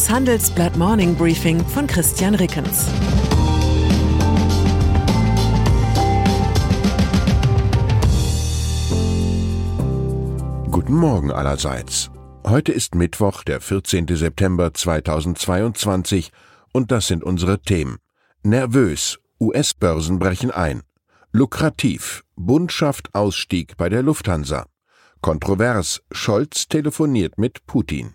Das Handelsblatt Morning Briefing von Christian Rickens. Guten Morgen allerseits. Heute ist Mittwoch, der 14. September 2022 und das sind unsere Themen. Nervös, US-Börsen brechen ein. Lukrativ, Bund schafft Ausstieg bei der Lufthansa. Kontrovers, Scholz telefoniert mit Putin.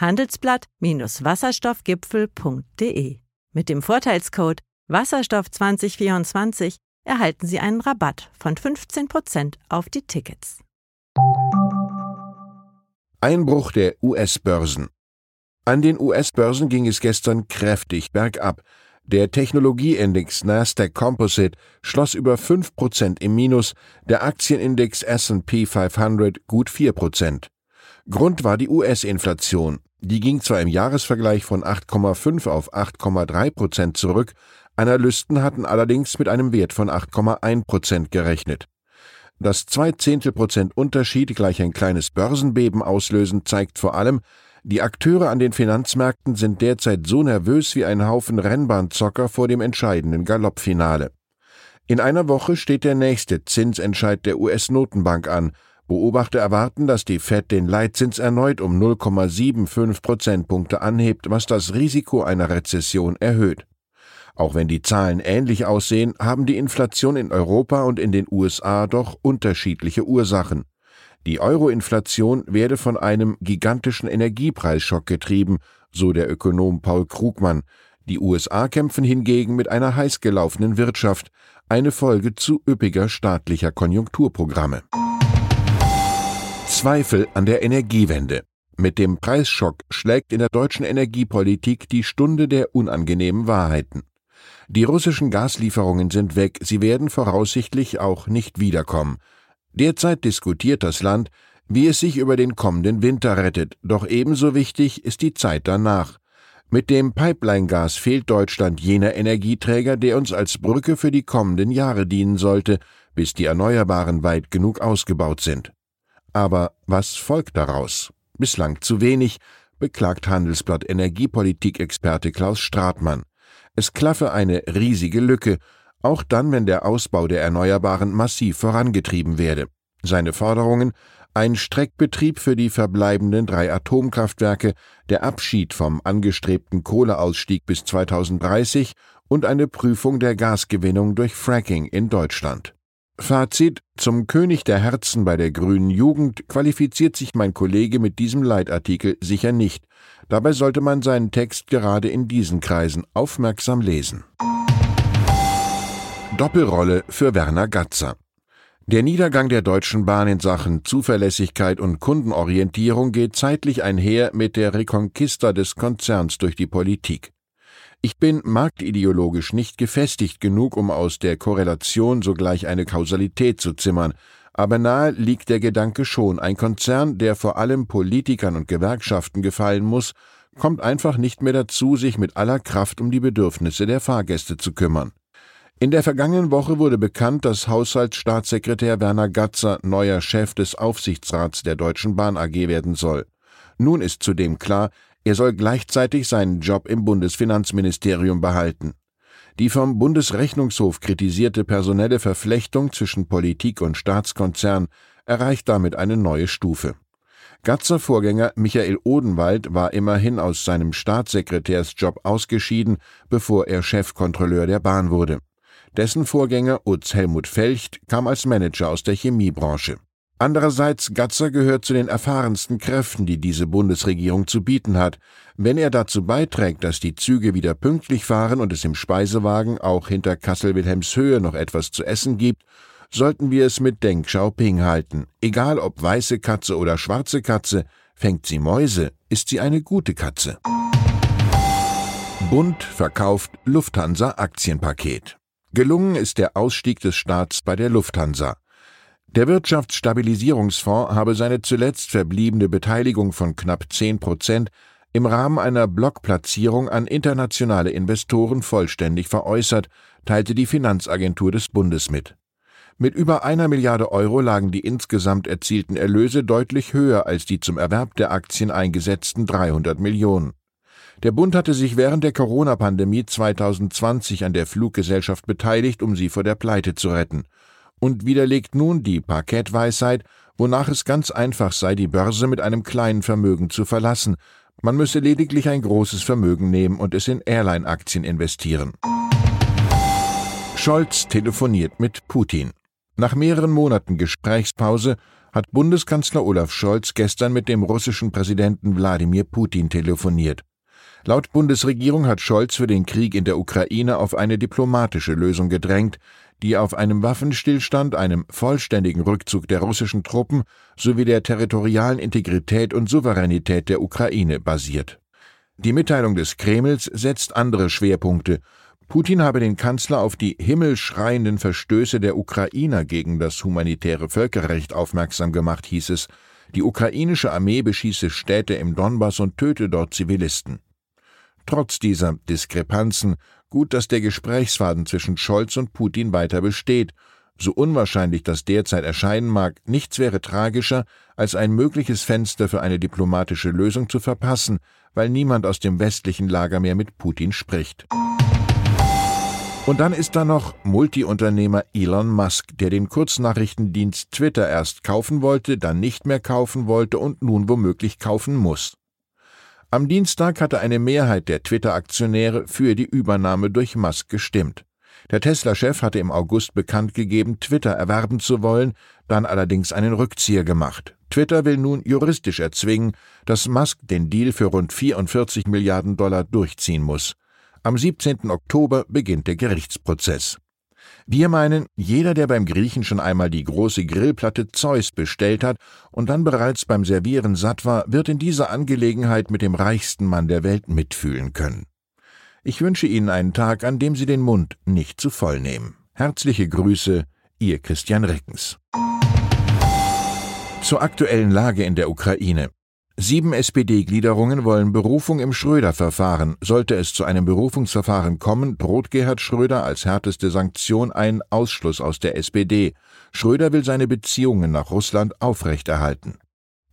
handelsblatt-wasserstoffgipfel.de. Mit dem Vorteilscode Wasserstoff 2024 erhalten Sie einen Rabatt von 15% auf die Tickets. Einbruch der US-Börsen. An den US-Börsen ging es gestern kräftig bergab. Der Technologieindex Nasdaq Composite schloss über 5% im Minus, der Aktienindex S&P 500 gut 4%. Grund war die US-Inflation. Die ging zwar im Jahresvergleich von 8,5 auf 8,3 Prozent zurück, Analysten hatten allerdings mit einem Wert von 8,1 Prozent gerechnet. Dass zwei Zehntelprozent Unterschied gleich ein kleines Börsenbeben auslösen, zeigt vor allem, die Akteure an den Finanzmärkten sind derzeit so nervös wie ein Haufen Rennbahnzocker vor dem entscheidenden Galoppfinale. In einer Woche steht der nächste Zinsentscheid der US-Notenbank an, Beobachter erwarten, dass die Fed den Leitzins erneut um 0,75 Prozentpunkte anhebt, was das Risiko einer Rezession erhöht. Auch wenn die Zahlen ähnlich aussehen, haben die Inflation in Europa und in den USA doch unterschiedliche Ursachen. Die Euro-Inflation werde von einem gigantischen Energiepreisschock getrieben, so der Ökonom Paul Krugmann. Die USA kämpfen hingegen mit einer heiß gelaufenen Wirtschaft, eine Folge zu üppiger staatlicher Konjunkturprogramme. Zweifel an der Energiewende. Mit dem Preisschock schlägt in der deutschen Energiepolitik die Stunde der unangenehmen Wahrheiten. Die russischen Gaslieferungen sind weg, sie werden voraussichtlich auch nicht wiederkommen. Derzeit diskutiert das Land, wie es sich über den kommenden Winter rettet, doch ebenso wichtig ist die Zeit danach. Mit dem Pipeline-Gas fehlt Deutschland jener Energieträger, der uns als Brücke für die kommenden Jahre dienen sollte, bis die Erneuerbaren weit genug ausgebaut sind. Aber was folgt daraus? Bislang zu wenig, beklagt Handelsblatt Energiepolitik-Experte Klaus Stratmann. Es klaffe eine riesige Lücke, auch dann, wenn der Ausbau der Erneuerbaren massiv vorangetrieben werde. Seine Forderungen ein Streckbetrieb für die verbleibenden drei Atomkraftwerke, der Abschied vom angestrebten Kohleausstieg bis 2030 und eine Prüfung der Gasgewinnung durch Fracking in Deutschland. Fazit Zum König der Herzen bei der grünen Jugend qualifiziert sich mein Kollege mit diesem Leitartikel sicher nicht. Dabei sollte man seinen Text gerade in diesen Kreisen aufmerksam lesen. Doppelrolle für Werner Gatzer der Niedergang der Deutschen Bahn in Sachen Zuverlässigkeit und Kundenorientierung geht zeitlich einher mit der Reconquista des Konzerns durch die Politik. Ich bin marktideologisch nicht gefestigt genug, um aus der Korrelation sogleich eine Kausalität zu zimmern, aber nahe liegt der Gedanke schon, ein Konzern, der vor allem Politikern und Gewerkschaften gefallen muss, kommt einfach nicht mehr dazu, sich mit aller Kraft um die Bedürfnisse der Fahrgäste zu kümmern. In der vergangenen Woche wurde bekannt, dass Haushaltsstaatssekretär Werner Gatzer neuer Chef des Aufsichtsrats der Deutschen Bahn AG werden soll. Nun ist zudem klar, er soll gleichzeitig seinen Job im Bundesfinanzministerium behalten. Die vom Bundesrechnungshof kritisierte personelle Verflechtung zwischen Politik und Staatskonzern erreicht damit eine neue Stufe. Gatzer Vorgänger Michael Odenwald war immerhin aus seinem Staatssekretärsjob ausgeschieden, bevor er Chefkontrolleur der Bahn wurde. Dessen Vorgänger Utz Helmut Felcht kam als Manager aus der Chemiebranche. Andererseits, Gatzer gehört zu den erfahrensten Kräften, die diese Bundesregierung zu bieten hat. Wenn er dazu beiträgt, dass die Züge wieder pünktlich fahren und es im Speisewagen auch hinter Kassel-Wilhelmshöhe noch etwas zu essen gibt, sollten wir es mit Deng Xiaoping halten. Egal ob weiße Katze oder schwarze Katze, fängt sie Mäuse, ist sie eine gute Katze. Bund verkauft Lufthansa Aktienpaket. Gelungen ist der Ausstieg des Staats bei der Lufthansa. Der Wirtschaftsstabilisierungsfonds habe seine zuletzt verbliebene Beteiligung von knapp 10 Prozent im Rahmen einer Blockplatzierung an internationale Investoren vollständig veräußert, teilte die Finanzagentur des Bundes mit. Mit über einer Milliarde Euro lagen die insgesamt erzielten Erlöse deutlich höher als die zum Erwerb der Aktien eingesetzten 300 Millionen. Der Bund hatte sich während der Corona-Pandemie 2020 an der Fluggesellschaft beteiligt, um sie vor der Pleite zu retten. Und widerlegt nun die Parkettweisheit, wonach es ganz einfach sei, die Börse mit einem kleinen Vermögen zu verlassen. Man müsse lediglich ein großes Vermögen nehmen und es in Airline-Aktien investieren. Scholz telefoniert mit Putin. Nach mehreren Monaten Gesprächspause hat Bundeskanzler Olaf Scholz gestern mit dem russischen Präsidenten Wladimir Putin telefoniert. Laut Bundesregierung hat Scholz für den Krieg in der Ukraine auf eine diplomatische Lösung gedrängt, die auf einem Waffenstillstand, einem vollständigen Rückzug der russischen Truppen sowie der territorialen Integrität und Souveränität der Ukraine basiert. Die Mitteilung des Kremls setzt andere Schwerpunkte Putin habe den Kanzler auf die himmelschreienden Verstöße der Ukrainer gegen das humanitäre Völkerrecht aufmerksam gemacht, hieß es. Die ukrainische Armee beschieße Städte im Donbass und töte dort Zivilisten. Trotz dieser Diskrepanzen gut, dass der Gesprächsfaden zwischen Scholz und Putin weiter besteht. So unwahrscheinlich das derzeit erscheinen mag, nichts wäre tragischer, als ein mögliches Fenster für eine diplomatische Lösung zu verpassen, weil niemand aus dem westlichen Lager mehr mit Putin spricht. Und dann ist da noch Multiunternehmer Elon Musk, der den Kurznachrichtendienst Twitter erst kaufen wollte, dann nicht mehr kaufen wollte und nun womöglich kaufen muss. Am Dienstag hatte eine Mehrheit der Twitter-Aktionäre für die Übernahme durch Musk gestimmt. Der Tesla-Chef hatte im August bekannt gegeben, Twitter erwerben zu wollen, dann allerdings einen Rückzieher gemacht. Twitter will nun juristisch erzwingen, dass Musk den Deal für rund 44 Milliarden Dollar durchziehen muss. Am 17. Oktober beginnt der Gerichtsprozess. Wir meinen, jeder, der beim Griechen schon einmal die große Grillplatte Zeus bestellt hat und dann bereits beim Servieren satt war, wird in dieser Angelegenheit mit dem reichsten Mann der Welt mitfühlen können. Ich wünsche Ihnen einen Tag, an dem Sie den Mund nicht zu voll nehmen. Herzliche Grüße, Ihr Christian Reckens. Zur aktuellen Lage in der Ukraine. Sieben SPD-Gliederungen wollen Berufung im Schröder-Verfahren. Sollte es zu einem Berufungsverfahren kommen, droht Gerhard Schröder als härteste Sanktion einen Ausschluss aus der SPD. Schröder will seine Beziehungen nach Russland aufrechterhalten.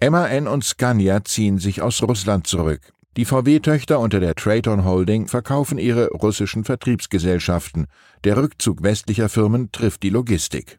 MAN und Scania ziehen sich aus Russland zurück. Die VW-Töchter unter der Traton Holding verkaufen ihre russischen Vertriebsgesellschaften. Der Rückzug westlicher Firmen trifft die Logistik.